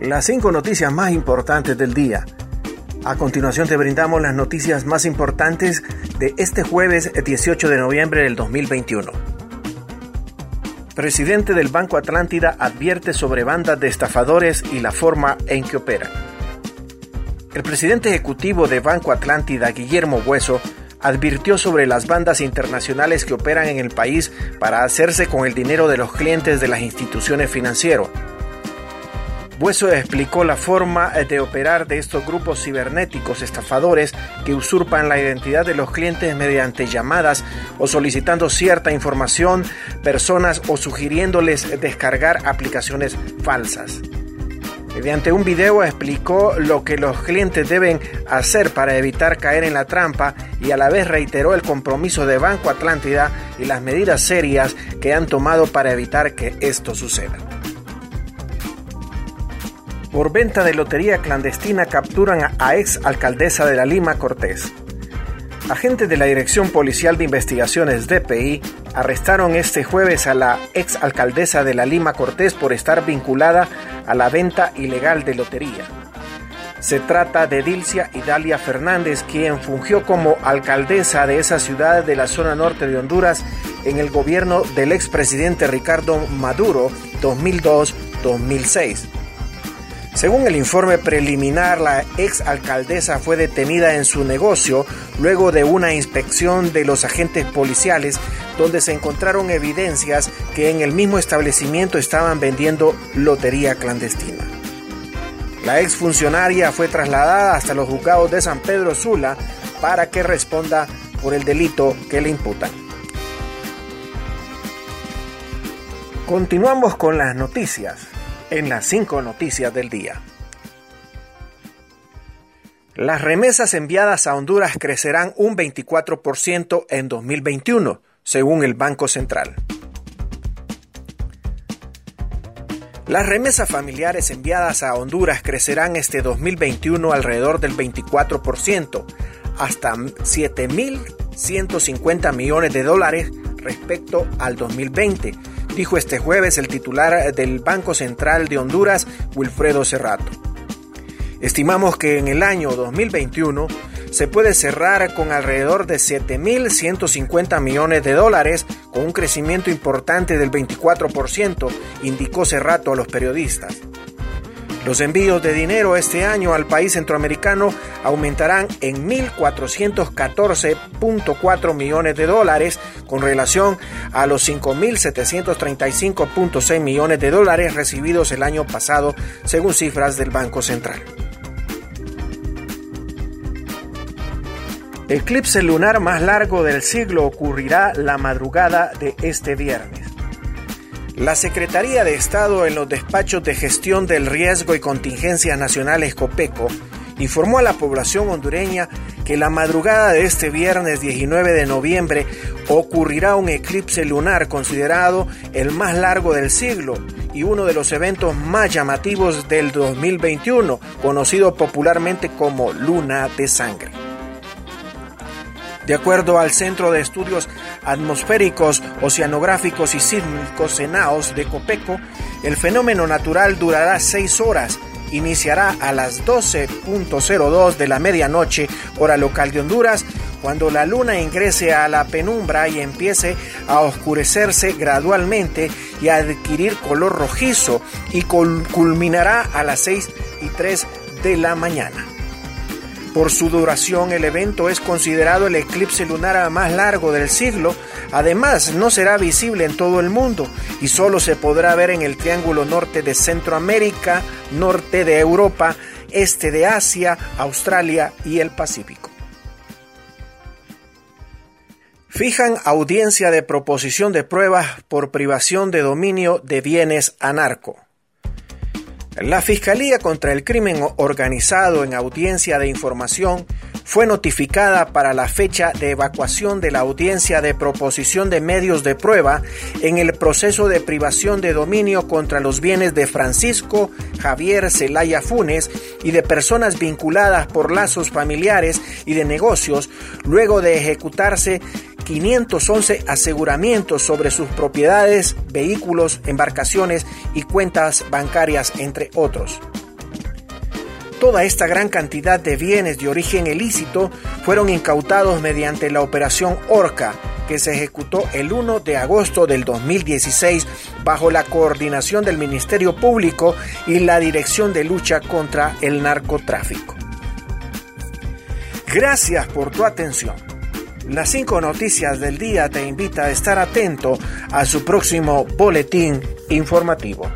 las cinco noticias más importantes del día. A continuación te brindamos las noticias más importantes de este jueves 18 de noviembre del 2021. Presidente del Banco Atlántida advierte sobre bandas de estafadores y la forma en que operan. El presidente ejecutivo de Banco Atlántida, Guillermo Hueso, advirtió sobre las bandas internacionales que operan en el país para hacerse con el dinero de los clientes de las instituciones financieras Bueso explicó la forma de operar de estos grupos cibernéticos estafadores que usurpan la identidad de los clientes mediante llamadas o solicitando cierta información, personas o sugiriéndoles descargar aplicaciones falsas. Mediante un video explicó lo que los clientes deben hacer para evitar caer en la trampa y a la vez reiteró el compromiso de Banco Atlántida y las medidas serias que han tomado para evitar que esto suceda. Por venta de lotería clandestina capturan a ex alcaldesa de la Lima Cortés. Agentes de la Dirección Policial de Investigaciones DPI arrestaron este jueves a la ex alcaldesa de la Lima Cortés por estar vinculada a la venta ilegal de lotería. Se trata de Dilcia Idalia Fernández, quien fungió como alcaldesa de esa ciudad de la zona norte de Honduras en el gobierno del expresidente Ricardo Maduro 2002-2006. Según el informe preliminar, la ex alcaldesa fue detenida en su negocio luego de una inspección de los agentes policiales donde se encontraron evidencias que en el mismo establecimiento estaban vendiendo lotería clandestina. La ex funcionaria fue trasladada hasta los juzgados de San Pedro Sula para que responda por el delito que le imputan. Continuamos con las noticias en las cinco noticias del día. Las remesas enviadas a Honduras crecerán un 24% en 2021, según el Banco Central. Las remesas familiares enviadas a Honduras crecerán este 2021 alrededor del 24%, hasta 7.150 millones de dólares respecto al 2020, dijo este jueves el titular del Banco Central de Honduras, Wilfredo Cerrato. Estimamos que en el año 2021 se puede cerrar con alrededor de 7.150 millones de dólares, con un crecimiento importante del 24%, indicó Cerrato a los periodistas. Los envíos de dinero este año al país centroamericano aumentarán en 1.414.4 millones de dólares con relación a los 5.735.6 millones de dólares recibidos el año pasado, según cifras del Banco Central. El eclipse lunar más largo del siglo ocurrirá la madrugada de este viernes. La Secretaría de Estado en los despachos de gestión del riesgo y contingencias nacionales COPECO informó a la población hondureña que la madrugada de este viernes 19 de noviembre ocurrirá un eclipse lunar considerado el más largo del siglo y uno de los eventos más llamativos del 2021, conocido popularmente como Luna de Sangre. De acuerdo al Centro de Estudios Atmosféricos, Oceanográficos y Sísmicos CENAOS de Copeco, el fenómeno natural durará seis horas. Iniciará a las 12.02 de la medianoche, hora local de Honduras, cuando la luna ingrese a la penumbra y empiece a oscurecerse gradualmente y a adquirir color rojizo y culminará a las 6 y 3 de la mañana. Por su duración, el evento es considerado el eclipse lunar más largo del siglo. Además, no será visible en todo el mundo y solo se podrá ver en el triángulo norte de Centroamérica, norte de Europa, este de Asia, Australia y el Pacífico. Fijan audiencia de proposición de pruebas por privación de dominio de bienes a narco. La Fiscalía contra el Crimen Organizado en audiencia de información fue notificada para la fecha de evacuación de la audiencia de proposición de medios de prueba en el proceso de privación de dominio contra los bienes de Francisco Javier Zelaya Funes y de personas vinculadas por lazos familiares y de negocios luego de ejecutarse 511 aseguramientos sobre sus propiedades, vehículos, embarcaciones y cuentas bancarias, entre otros. Toda esta gran cantidad de bienes de origen ilícito fueron incautados mediante la operación Orca, que se ejecutó el 1 de agosto del 2016 bajo la coordinación del Ministerio Público y la Dirección de Lucha contra el Narcotráfico. Gracias por tu atención. Las cinco noticias del día te invita a estar atento a su próximo boletín informativo.